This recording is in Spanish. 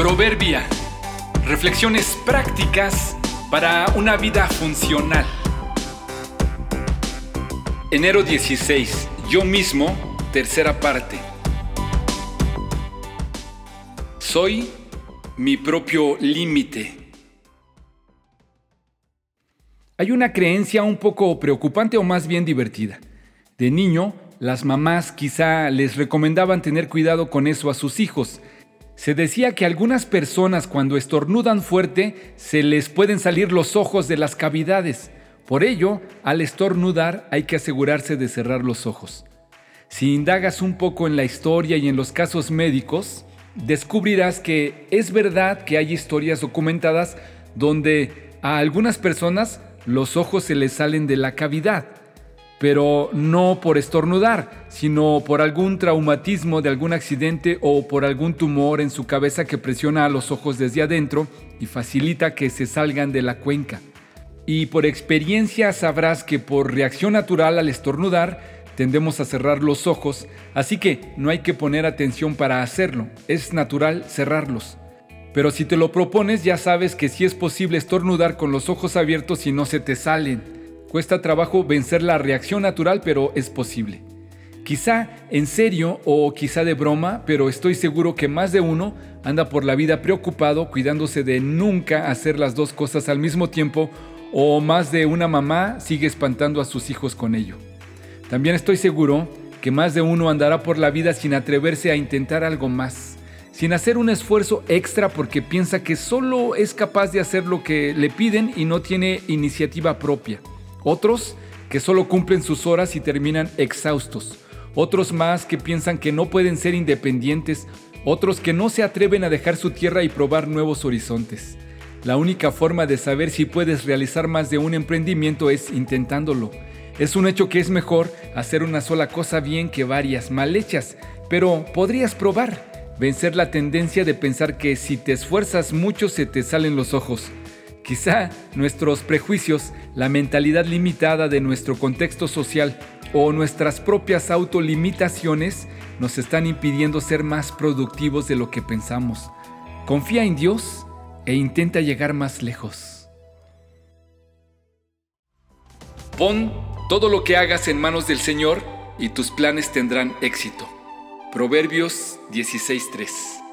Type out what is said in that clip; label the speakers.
Speaker 1: Proverbia. Reflexiones prácticas para una vida funcional. Enero 16. Yo mismo, tercera parte. Soy mi propio límite. Hay una creencia un poco preocupante o más bien divertida. De niño, las mamás quizá les recomendaban tener cuidado con eso a sus hijos se decía que algunas personas cuando estornudan fuerte se les pueden salir los ojos de las cavidades. Por ello, al estornudar hay que asegurarse de cerrar los ojos. Si indagas un poco en la historia y en los casos médicos, descubrirás que es verdad que hay historias documentadas donde a algunas personas los ojos se les salen de la cavidad pero no por estornudar, sino por algún traumatismo de algún accidente o por algún tumor en su cabeza que presiona a los ojos desde adentro y facilita que se salgan de la cuenca. Y por experiencia sabrás que por reacción natural al estornudar tendemos a cerrar los ojos, así que no hay que poner atención para hacerlo, es natural cerrarlos. Pero si te lo propones ya sabes que sí es posible estornudar con los ojos abiertos y no se te salen. Cuesta trabajo vencer la reacción natural, pero es posible. Quizá en serio o quizá de broma, pero estoy seguro que más de uno anda por la vida preocupado cuidándose de nunca hacer las dos cosas al mismo tiempo o más de una mamá sigue espantando a sus hijos con ello. También estoy seguro que más de uno andará por la vida sin atreverse a intentar algo más, sin hacer un esfuerzo extra porque piensa que solo es capaz de hacer lo que le piden y no tiene iniciativa propia. Otros que solo cumplen sus horas y terminan exhaustos. Otros más que piensan que no pueden ser independientes. Otros que no se atreven a dejar su tierra y probar nuevos horizontes. La única forma de saber si puedes realizar más de un emprendimiento es intentándolo. Es un hecho que es mejor hacer una sola cosa bien que varias mal hechas, pero podrías probar, vencer la tendencia de pensar que si te esfuerzas mucho se te salen los ojos. Quizá nuestros prejuicios, la mentalidad limitada de nuestro contexto social o nuestras propias autolimitaciones nos están impidiendo ser más productivos de lo que pensamos. Confía en Dios e intenta llegar más lejos. Pon todo lo que hagas en manos del Señor y tus planes tendrán éxito. Proverbios 16:3